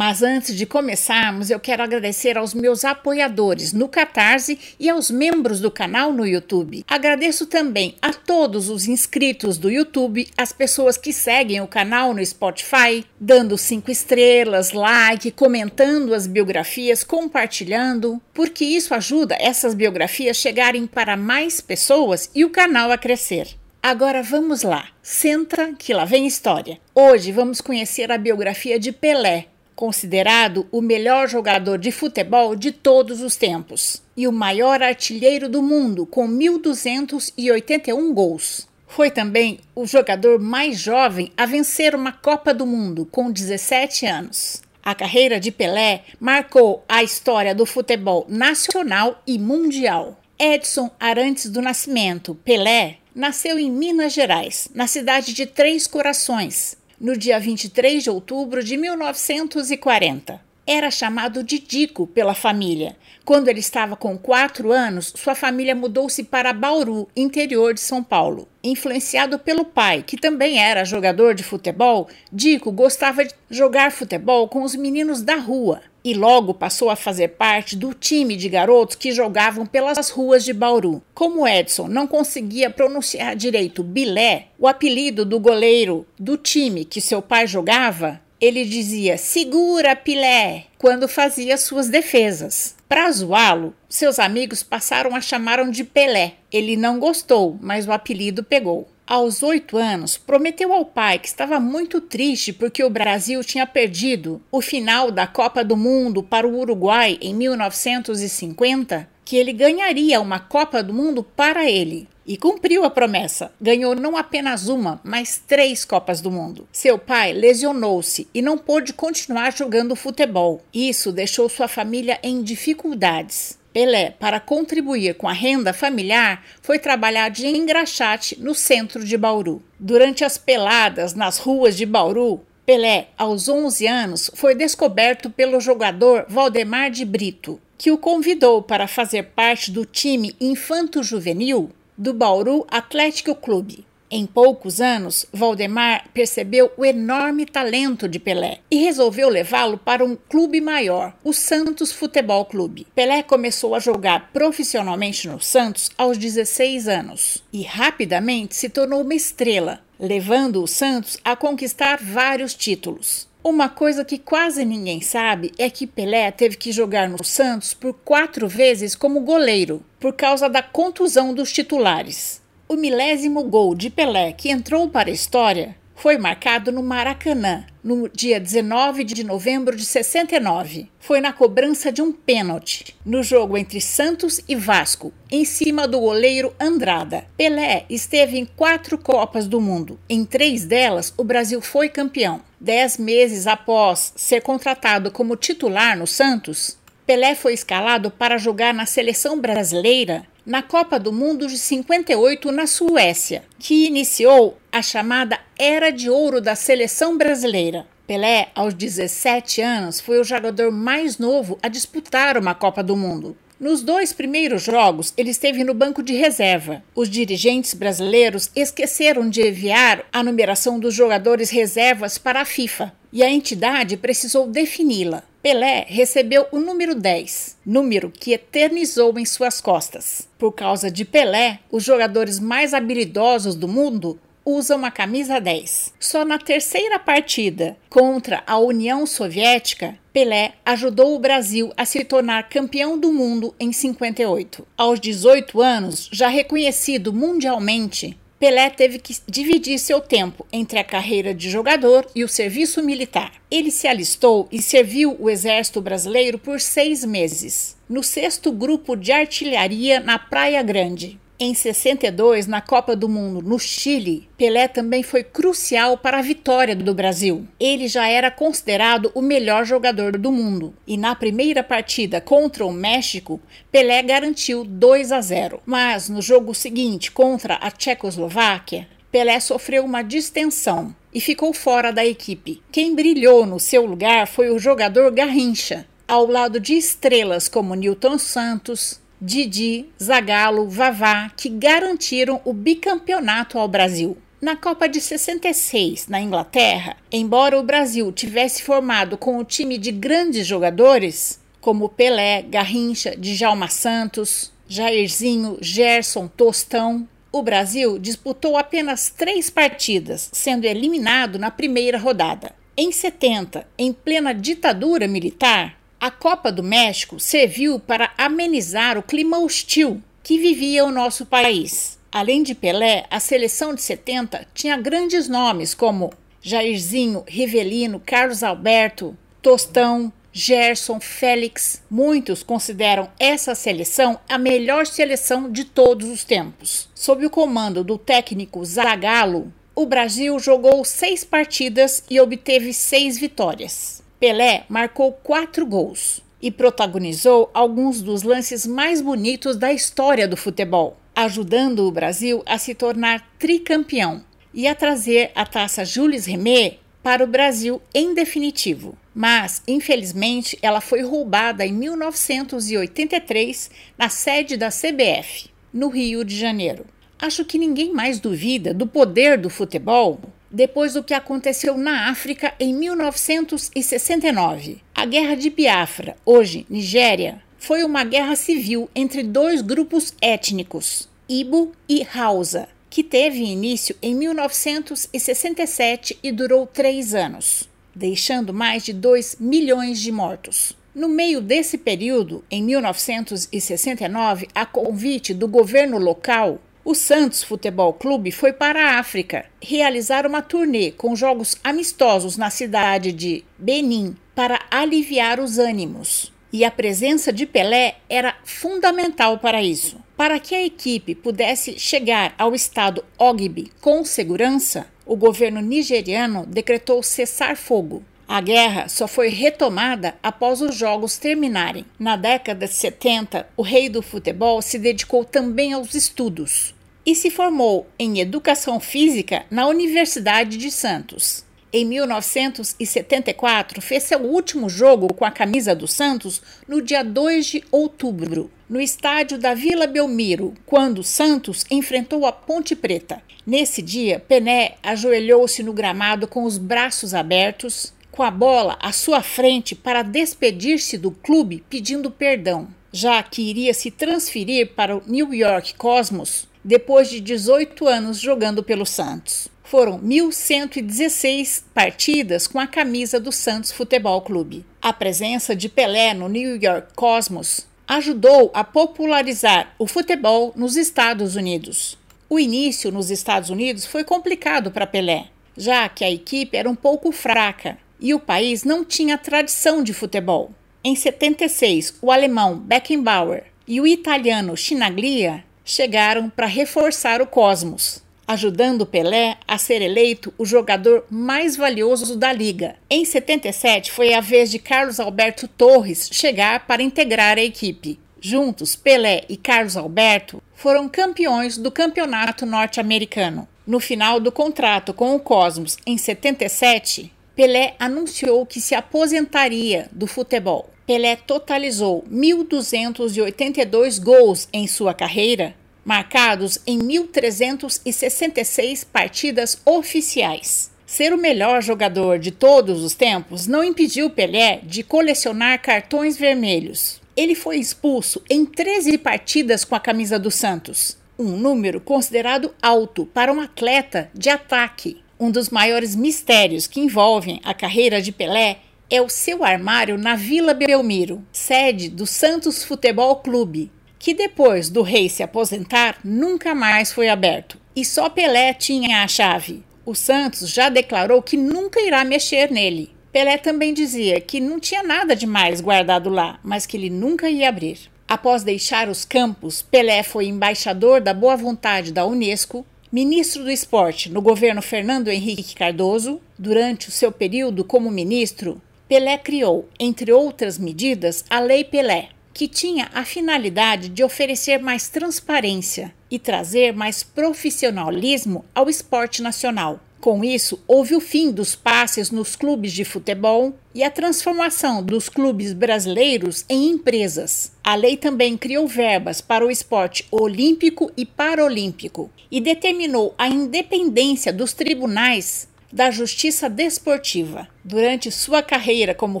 Mas antes de começarmos, eu quero agradecer aos meus apoiadores no Catarse e aos membros do canal no YouTube. Agradeço também a todos os inscritos do YouTube, as pessoas que seguem o canal no Spotify, dando cinco estrelas, like, comentando as biografias, compartilhando, porque isso ajuda essas biografias chegarem para mais pessoas e o canal a crescer. Agora vamos lá, senta que lá vem história. Hoje vamos conhecer a biografia de Pelé, considerado o melhor jogador de futebol de todos os tempos e o maior artilheiro do mundo, com 1.281 gols. Foi também o jogador mais jovem a vencer uma Copa do Mundo, com 17 anos. A carreira de Pelé marcou a história do futebol nacional e mundial. Edson Arantes do Nascimento, Pelé, nasceu em Minas Gerais, na cidade de Três Corações, no dia 23 de outubro de 1940. Era chamado de Dico pela família. Quando ele estava com quatro anos, sua família mudou-se para Bauru, interior de São Paulo. Influenciado pelo pai, que também era jogador de futebol, Dico gostava de jogar futebol com os meninos da rua e logo passou a fazer parte do time de garotos que jogavam pelas ruas de Bauru. Como Edson não conseguia pronunciar direito Bilé, o apelido do goleiro do time que seu pai jogava, ele dizia segura Pilé quando fazia suas defesas. Para zoá-lo, seus amigos passaram a chamá-lo de Pelé. Ele não gostou, mas o apelido pegou aos oito anos, prometeu ao pai que estava muito triste porque o Brasil tinha perdido o final da Copa do Mundo para o Uruguai em 1950, que ele ganharia uma Copa do Mundo para ele. E cumpriu a promessa. Ganhou não apenas uma, mas três Copas do Mundo. Seu pai lesionou-se e não pôde continuar jogando futebol. Isso deixou sua família em dificuldades. Pelé, para contribuir com a renda familiar, foi trabalhar de engraxate no centro de Bauru. Durante as peladas nas ruas de Bauru, Pelé, aos 11 anos, foi descoberto pelo jogador Valdemar de Brito, que o convidou para fazer parte do time infanto-juvenil do Bauru Atlético Clube. Em poucos anos, Valdemar percebeu o enorme talento de Pelé e resolveu levá-lo para um clube maior, o Santos Futebol Clube. Pelé começou a jogar profissionalmente no Santos aos 16 anos e rapidamente se tornou uma estrela, levando o Santos a conquistar vários títulos. Uma coisa que quase ninguém sabe é que Pelé teve que jogar no Santos por quatro vezes como goleiro, por causa da contusão dos titulares. O milésimo gol de Pelé que entrou para a história foi marcado no Maracanã, no dia 19 de novembro de 69. Foi na cobrança de um pênalti, no jogo entre Santos e Vasco, em cima do goleiro Andrada. Pelé esteve em quatro Copas do Mundo. Em três delas, o Brasil foi campeão. Dez meses após ser contratado como titular no Santos, Pelé foi escalado para jogar na seleção brasileira na Copa do Mundo de 58 na Suécia, que iniciou a chamada Era de Ouro da seleção brasileira. Pelé, aos 17 anos, foi o jogador mais novo a disputar uma Copa do Mundo. Nos dois primeiros jogos, ele esteve no banco de reserva. Os dirigentes brasileiros esqueceram de enviar a numeração dos jogadores reservas para a FIFA e a entidade precisou defini-la. Pelé recebeu o número 10, número que eternizou em suas costas. Por causa de Pelé, os jogadores mais habilidosos do mundo usam a camisa 10. Só na terceira partida contra a União Soviética, Pelé ajudou o Brasil a se tornar campeão do mundo em 58. Aos 18 anos, já reconhecido mundialmente, Pelé teve que dividir seu tempo entre a carreira de jogador e o serviço militar. Ele se alistou e serviu o Exército Brasileiro por seis meses, no sexto grupo de artilharia na Praia Grande. Em 62, na Copa do Mundo no Chile, Pelé também foi crucial para a vitória do Brasil. Ele já era considerado o melhor jogador do mundo e na primeira partida contra o México, Pelé garantiu 2 a 0. Mas no jogo seguinte contra a Tchecoslováquia, Pelé sofreu uma distensão e ficou fora da equipe. Quem brilhou no seu lugar foi o jogador Garrincha, ao lado de estrelas como Newton Santos, Didi, Zagallo, Vavá, que garantiram o bicampeonato ao Brasil. Na Copa de 66, na Inglaterra, embora o Brasil tivesse formado com o time de grandes jogadores, como Pelé, Garrincha, Djalma Santos, Jairzinho, Gerson, Tostão, o Brasil disputou apenas três partidas, sendo eliminado na primeira rodada. Em 70, em plena ditadura militar, a Copa do México serviu para amenizar o clima hostil que vivia o nosso país. Além de Pelé, a seleção de 70 tinha grandes nomes como Jairzinho, Rivelino, Carlos Alberto, Tostão, Gerson, Félix. Muitos consideram essa seleção a melhor seleção de todos os tempos. Sob o comando do técnico Zagallo, o Brasil jogou seis partidas e obteve seis vitórias. Pelé marcou quatro gols e protagonizou alguns dos lances mais bonitos da história do futebol ajudando o Brasil a se tornar tricampeão e a trazer a taça Jules Rimet para o Brasil em definitivo. Mas, infelizmente, ela foi roubada em 1983 na sede da CBF, no Rio de Janeiro. Acho que ninguém mais duvida do poder do futebol depois do que aconteceu na África em 1969. A Guerra de Biafra, hoje Nigéria, foi uma guerra civil entre dois grupos étnicos, Ibo e Hausa, que teve início em 1967 e durou três anos, deixando mais de 2 milhões de mortos. No meio desse período, em 1969, a convite do governo local, o Santos Futebol Clube foi para a África realizar uma turnê com jogos amistosos na cidade de Benin para aliviar os ânimos e a presença de Pelé era fundamental para isso. Para que a equipe pudesse chegar ao estado Ogbi com segurança, o governo nigeriano decretou cessar fogo. A guerra só foi retomada após os jogos terminarem. Na década de 70, o rei do futebol se dedicou também aos estudos e se formou em educação física na Universidade de Santos. Em 1974, fez seu último jogo com a camisa do Santos no dia 2 de outubro, no estádio da Vila Belmiro, quando Santos enfrentou a Ponte Preta. Nesse dia, Pené ajoelhou-se no gramado com os braços abertos, com a bola à sua frente para despedir-se do clube pedindo perdão, já que iria se transferir para o New York Cosmos depois de 18 anos jogando pelo Santos foram 1.116 partidas com a camisa do Santos Futebol Clube. A presença de Pelé no New York Cosmos ajudou a popularizar o futebol nos Estados Unidos. O início nos Estados Unidos foi complicado para Pelé, já que a equipe era um pouco fraca e o país não tinha tradição de futebol. Em 76, o alemão Beckenbauer e o italiano Chinaglia chegaram para reforçar o Cosmos ajudando Pelé a ser eleito o jogador mais valioso da liga. Em 77 foi a vez de Carlos Alberto Torres chegar para integrar a equipe. Juntos, Pelé e Carlos Alberto foram campeões do Campeonato Norte-Americano. No final do contrato com o Cosmos, em 77, Pelé anunciou que se aposentaria do futebol. Pelé totalizou 1.282 gols em sua carreira, marcados em 1.366 partidas oficiais. Ser o melhor jogador de todos os tempos não impediu Pelé de colecionar cartões vermelhos. Ele foi expulso em 13 partidas com a camisa do Santos, um número considerado alto para um atleta de ataque. Um dos maiores mistérios que envolvem a carreira de Pelé é o seu armário na Vila Belmiro, sede do Santos Futebol Clube, que depois do rei se aposentar nunca mais foi aberto e só Pelé tinha a chave. O Santos já declarou que nunca irá mexer nele. Pelé também dizia que não tinha nada de mais guardado lá, mas que ele nunca ia abrir. Após deixar os campos, Pelé foi embaixador da boa vontade da Unesco, ministro do esporte no governo Fernando Henrique Cardoso. Durante o seu período como ministro, Pelé criou, entre outras medidas, a Lei Pelé, que tinha a finalidade de oferecer mais transparência e trazer mais profissionalismo ao esporte nacional. Com isso, houve o fim dos passes nos clubes de futebol e a transformação dos clubes brasileiros em empresas. A lei também criou verbas para o esporte olímpico e paralímpico e determinou a independência dos tribunais da justiça desportiva. Durante sua carreira como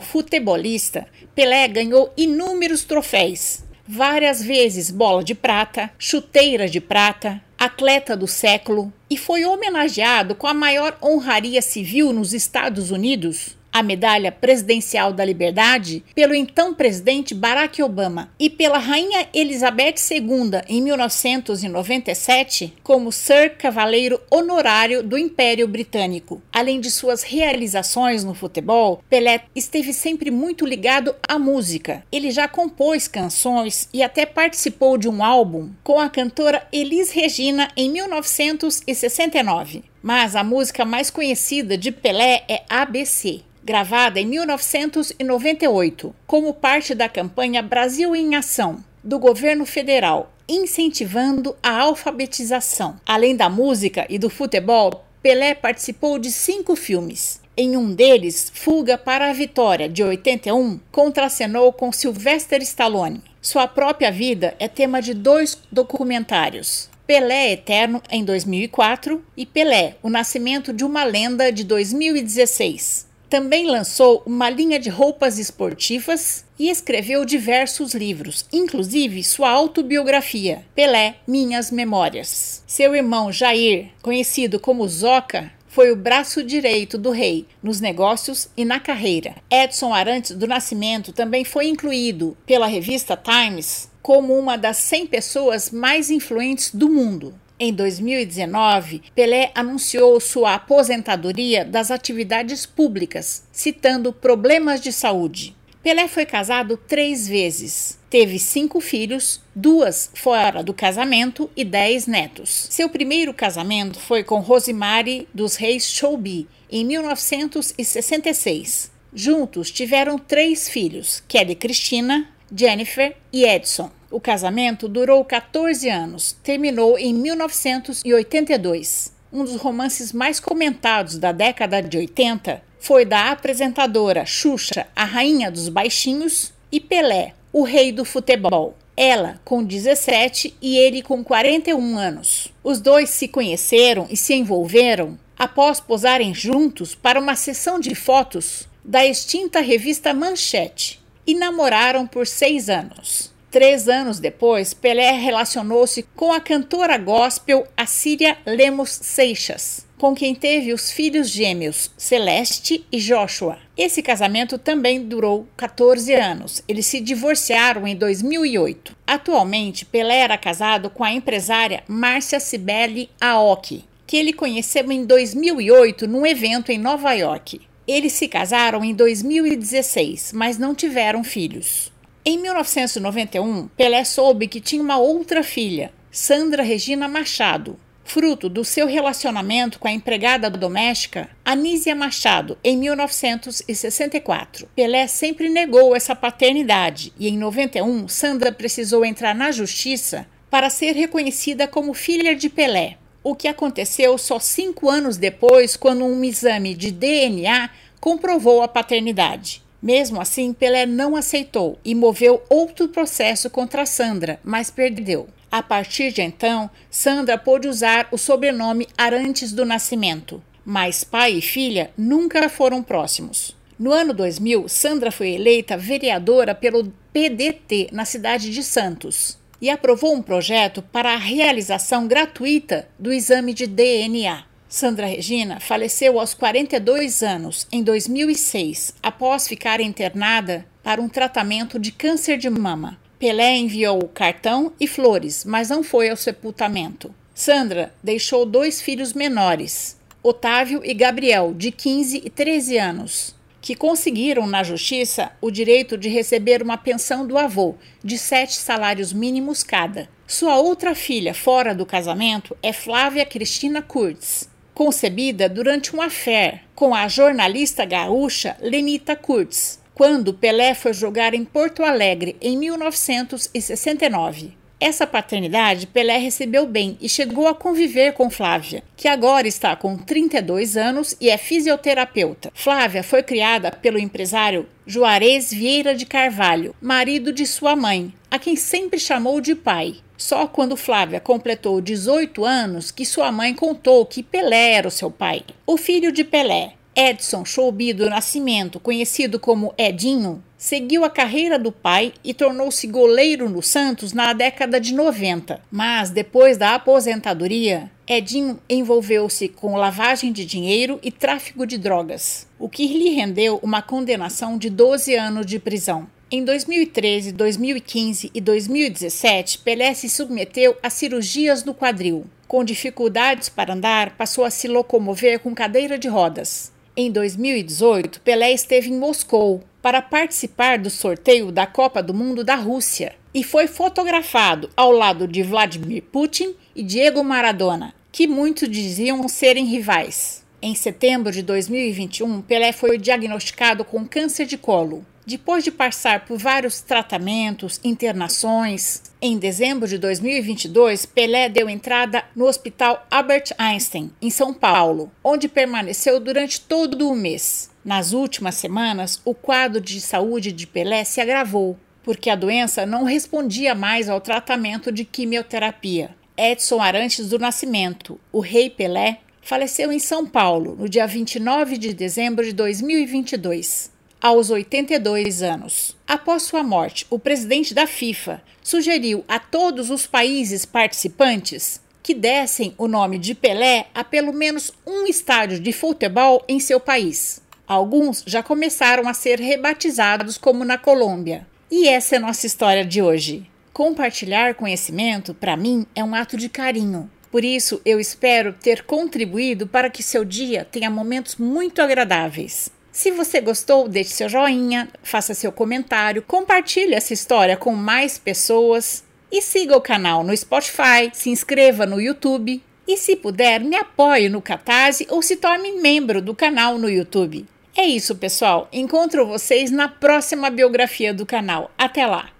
futebolista, Pelé ganhou inúmeros troféus. Várias vezes bola de prata, chuteira de prata, atleta do século e foi homenageado com a maior honraria civil nos Estados Unidos, a Medalha Presidencial da Liberdade pelo então presidente Barack Obama e pela Rainha Elizabeth II em 1997 como Sir Cavaleiro Honorário do Império Britânico. Além de suas realizações no futebol, Pelé esteve sempre muito ligado à música. Ele já compôs canções e até participou de um álbum com a cantora Elis Regina em 1969. Mas a música mais conhecida de Pelé é ABC gravada em 1998, como parte da campanha Brasil em Ação do governo federal, incentivando a alfabetização. Além da música e do futebol, Pelé participou de cinco filmes. Em um deles, Fuga para a Vitória, de 81, contracenou com Sylvester Stallone. Sua própria vida é tema de dois documentários. Pelé Eterno, em 2004, e Pelé, O Nascimento de uma Lenda, de 2016. Também lançou uma linha de roupas esportivas e escreveu diversos livros, inclusive sua autobiografia, Pelé Minhas Memórias. Seu irmão Jair, conhecido como Zoca, foi o braço direito do rei nos negócios e na carreira. Edson Arantes do Nascimento também foi incluído pela revista Times como uma das 100 pessoas mais influentes do mundo. Em 2019, Pelé anunciou sua aposentadoria das atividades públicas, citando problemas de saúde. Pelé foi casado três vezes. Teve cinco filhos, duas fora do casamento e dez netos. Seu primeiro casamento foi com Rosemary dos Reis Choubi, em 1966. Juntos tiveram três filhos: Kelly Cristina, Jennifer e Edson. O casamento durou 14 anos, terminou em 1982. Um dos romances mais comentados da década de 80 foi da apresentadora Xuxa, a rainha dos baixinhos, e Pelé, o rei do futebol. Ela com 17 e ele com 41 anos. Os dois se conheceram e se envolveram após posarem juntos para uma sessão de fotos da extinta revista Manchete e namoraram por seis anos. Três anos depois, Pelé relacionou-se com a cantora gospel Assíria Lemos Seixas, com quem teve os filhos gêmeos Celeste e Joshua. Esse casamento também durou 14 anos. Eles se divorciaram em 2008. Atualmente, Pelé era casado com a empresária Márcia Cibele Aoki, que ele conheceu em 2008 num evento em Nova York. Eles se casaram em 2016, mas não tiveram filhos. Em 1991, Pelé soube que tinha uma outra filha, Sandra Regina Machado, fruto do seu relacionamento com a empregada doméstica Anísia Machado em 1964. Pelé sempre negou essa paternidade e em 91 Sandra precisou entrar na justiça para ser reconhecida como filha de Pelé. O que aconteceu só cinco anos depois, quando um exame de DNA comprovou a paternidade. Mesmo assim, Pelé não aceitou e moveu outro processo contra Sandra, mas perdeu. A partir de então, Sandra pôde usar o sobrenome Arantes do Nascimento, mas pai e filha nunca foram próximos. No ano 2000, Sandra foi eleita vereadora pelo PDT na cidade de Santos e aprovou um projeto para a realização gratuita do exame de DNA. Sandra Regina faleceu aos 42 anos em 2006, após ficar internada para um tratamento de câncer de mama. Pelé enviou cartão e flores, mas não foi ao sepultamento. Sandra deixou dois filhos menores, Otávio e Gabriel, de 15 e 13 anos, que conseguiram na justiça o direito de receber uma pensão do avô, de sete salários mínimos cada. Sua outra filha, fora do casamento, é Flávia Cristina Kurtz, concebida durante um affair com a jornalista gaúcha Lenita Kurtz, quando Pelé foi jogar em Porto Alegre em 1969. Essa paternidade Pelé recebeu bem e chegou a conviver com Flávia, que agora está com 32 anos e é fisioterapeuta. Flávia foi criada pelo empresário Juarez Vieira de Carvalho, marido de sua mãe, a quem sempre chamou de pai. Só quando Flávia completou 18 anos que sua mãe contou que Pelé era o seu pai. O filho de Pelé, Edson Choubi do Nascimento, conhecido como Edinho, seguiu a carreira do pai e tornou-se goleiro no Santos na década de 90. Mas depois da aposentadoria, Edinho envolveu-se com lavagem de dinheiro e tráfico de drogas, o que lhe rendeu uma condenação de 12 anos de prisão. Em 2013, 2015 e 2017, Pelé se submeteu a cirurgias no quadril. Com dificuldades para andar, passou a se locomover com cadeira de rodas. Em 2018, Pelé esteve em Moscou para participar do sorteio da Copa do Mundo da Rússia e foi fotografado ao lado de Vladimir Putin e Diego Maradona, que muitos diziam serem rivais. Em setembro de 2021, Pelé foi diagnosticado com câncer de colo. Depois de passar por vários tratamentos, internações, em dezembro de 2022, Pelé deu entrada no Hospital Albert Einstein, em São Paulo, onde permaneceu durante todo o mês. Nas últimas semanas, o quadro de saúde de Pelé se agravou, porque a doença não respondia mais ao tratamento de quimioterapia. Edson Arantes do Nascimento, o Rei Pelé, faleceu em São Paulo no dia 29 de dezembro de 2022 aos 82 anos. Após sua morte, o presidente da FIFA sugeriu a todos os países participantes que dessem o nome de Pelé a pelo menos um estádio de futebol em seu país. Alguns já começaram a ser rebatizados, como na Colômbia. E essa é nossa história de hoje. Compartilhar conhecimento, para mim, é um ato de carinho. Por isso, eu espero ter contribuído para que seu dia tenha momentos muito agradáveis. Se você gostou, deixe seu joinha, faça seu comentário, compartilhe essa história com mais pessoas e siga o canal no Spotify, se inscreva no YouTube e, se puder, me apoie no Catarse ou se torne membro do canal no YouTube. É isso, pessoal. Encontro vocês na próxima biografia do canal. Até lá!